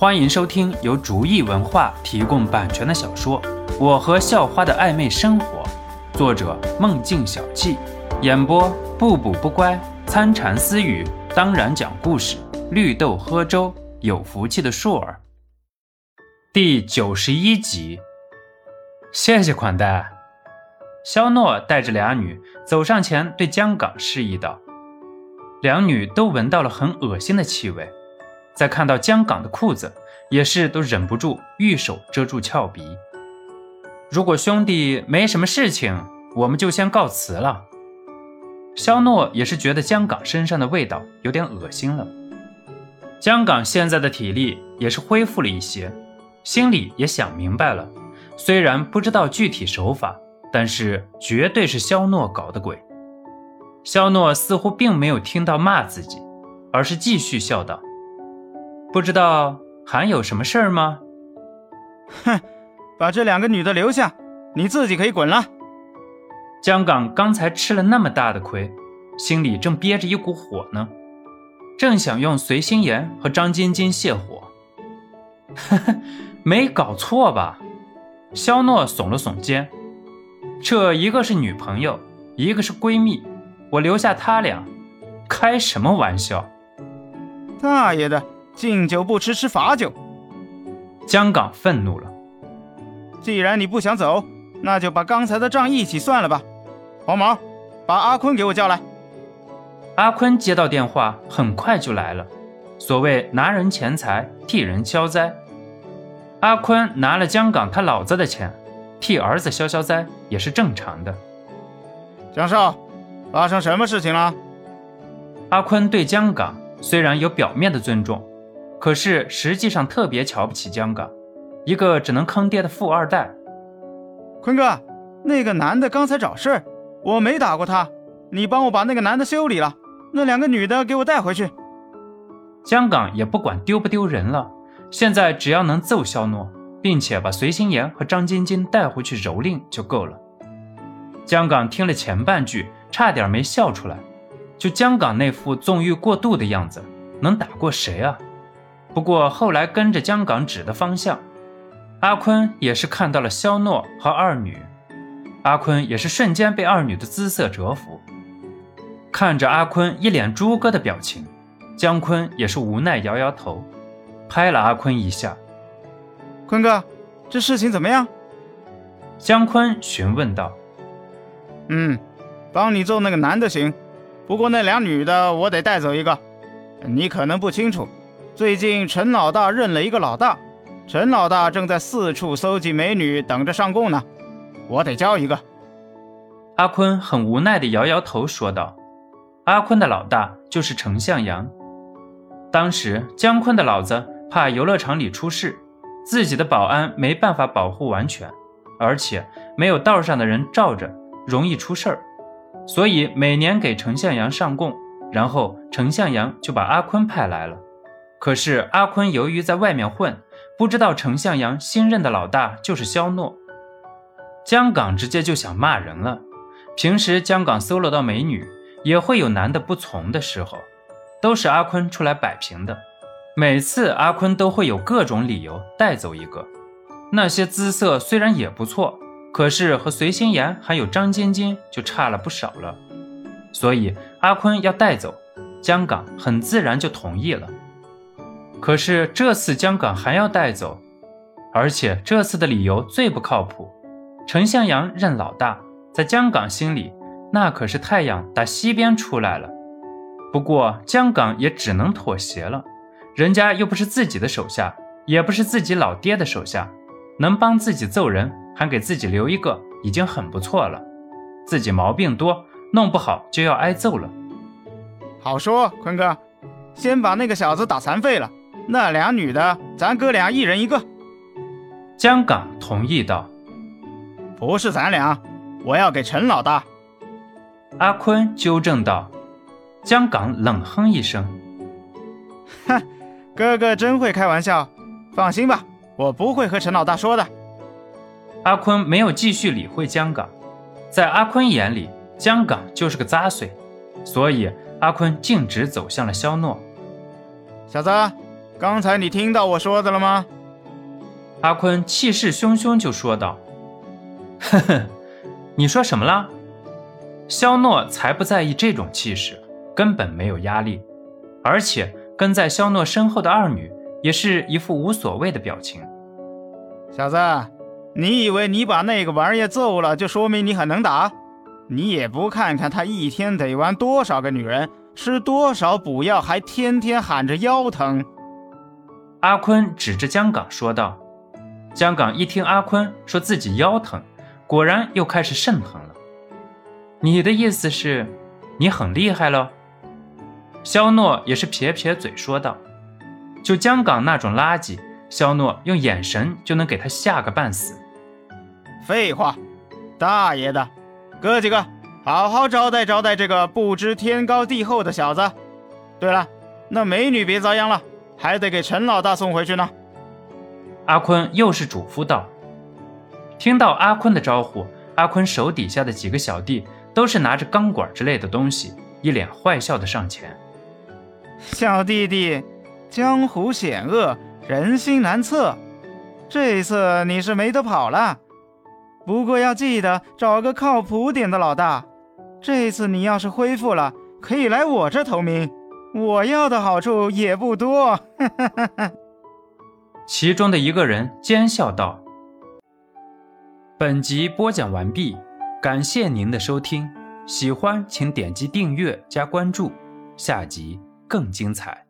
欢迎收听由竹意文化提供版权的小说《我和校花的暧昧生活》，作者梦境小憩，演播不补不乖、参禅私语，当然讲故事，绿豆喝粥，有福气的硕儿。第九十一集，谢谢款待。肖诺带着俩女走上前，对江岗示意道：“两女都闻到了很恶心的气味。”再看到江岗的裤子，也是都忍不住玉手遮住翘鼻。如果兄弟没什么事情，我们就先告辞了。肖诺也是觉得江岗身上的味道有点恶心了。江岗现在的体力也是恢复了一些，心里也想明白了，虽然不知道具体手法，但是绝对是肖诺搞的鬼。肖诺似乎并没有听到骂自己，而是继续笑道。不知道还有什么事儿吗？哼，把这两个女的留下，你自己可以滚了。江岗刚才吃了那么大的亏，心里正憋着一股火呢，正想用随心妍和张晶晶泄火。呵呵，没搞错吧？肖诺耸了耸肩，这一个是女朋友，一个是闺蜜，我留下她俩，开什么玩笑？大爷的！敬酒不吃吃罚酒，江港愤怒了。既然你不想走，那就把刚才的账一起算了吧。黄毛，把阿坤给我叫来。阿坤接到电话，很快就来了。所谓拿人钱财替人消灾，阿坤拿了江港他老子的钱，替儿子消消灾也是正常的。江少，发生什么事情了？阿坤对江港虽然有表面的尊重。可是实际上特别瞧不起江港，一个只能坑爹的富二代。坤哥，那个男的刚才找事儿，我没打过他，你帮我把那个男的修理了，那两个女的给我带回去。江港也不管丢不丢人了，现在只要能揍肖诺，并且把随心妍和张晶晶带回去蹂躏就够了。江港听了前半句，差点没笑出来。就江港那副纵欲过度的样子，能打过谁啊？不过后来跟着江岗指的方向，阿坤也是看到了肖诺和二女，阿坤也是瞬间被二女的姿色折服。看着阿坤一脸猪哥的表情，姜坤也是无奈摇摇头，拍了阿坤一下：“坤哥，这事情怎么样？”姜坤询问道：“嗯，帮你揍那个男的行，不过那俩女的我得带走一个，你可能不清楚。”最近陈老大认了一个老大，陈老大正在四处搜集美女，等着上供呢。我得交一个。阿坤很无奈地摇摇头说道：“阿坤的老大就是程向阳。当时姜坤的老子怕游乐场里出事，自己的保安没办法保护完全，而且没有道上的人罩着，容易出事儿，所以每年给程向阳上供，然后程向阳就把阿坤派来了。”可是阿坤由于在外面混，不知道程向阳新任的老大就是肖诺。江港直接就想骂人了。平时江港搜罗到美女，也会有男的不从的时候，都是阿坤出来摆平的。每次阿坤都会有各种理由带走一个。那些姿色虽然也不错，可是和随心妍还有张晶晶就差了不少了。所以阿坤要带走，江港很自然就同意了。可是这次江港还要带走，而且这次的理由最不靠谱。陈向阳任老大，在江港心里，那可是太阳打西边出来了。不过江港也只能妥协了，人家又不是自己的手下，也不是自己老爹的手下，能帮自己揍人，还给自己留一个，已经很不错了。自己毛病多，弄不好就要挨揍了。好说，坤哥，先把那个小子打残废了。那俩女的，咱哥俩一人一个。江港同意道：“不是咱俩，我要给陈老大。”阿坤纠正道。江港冷哼一声：“哼，哥哥真会开玩笑。放心吧，我不会和陈老大说的。”阿坤没有继续理会江港，在阿坤眼里，江港就是个杂碎，所以阿坤径直走向了肖诺。小子，刚才你听到我说的了吗？阿坤气势汹汹就说道：“呵呵，你说什么了？”肖诺才不在意这种气势，根本没有压力，而且跟在肖诺身后的二女也是一副无所谓的表情。小子，你以为你把那个玩意揍了，就说明你很能打？你也不看看他一天得玩多少个女人，吃多少补药，还天天喊着腰疼。阿坤指着江港说道。江港一听阿坤说自己腰疼，果然又开始肾疼了。你的意思是，你很厉害了？肖诺也是撇撇嘴说道：“就江港那种垃圾，肖诺用眼神就能给他吓个半死。”废话，大爷的！哥几个，好好招待招待这个不知天高地厚的小子。对了，那美女别遭殃了，还得给陈老大送回去呢。阿坤又是嘱咐道。听到阿坤的招呼，阿坤手底下的几个小弟。都是拿着钢管之类的东西，一脸坏笑的上前。小弟弟，江湖险恶，人心难测，这次你是没得跑了。不过要记得找个靠谱点的老大。这次你要是恢复了，可以来我这投名，我要的好处也不多。其中的一个人奸笑道：“本集播讲完毕。”感谢您的收听，喜欢请点击订阅加关注，下集更精彩。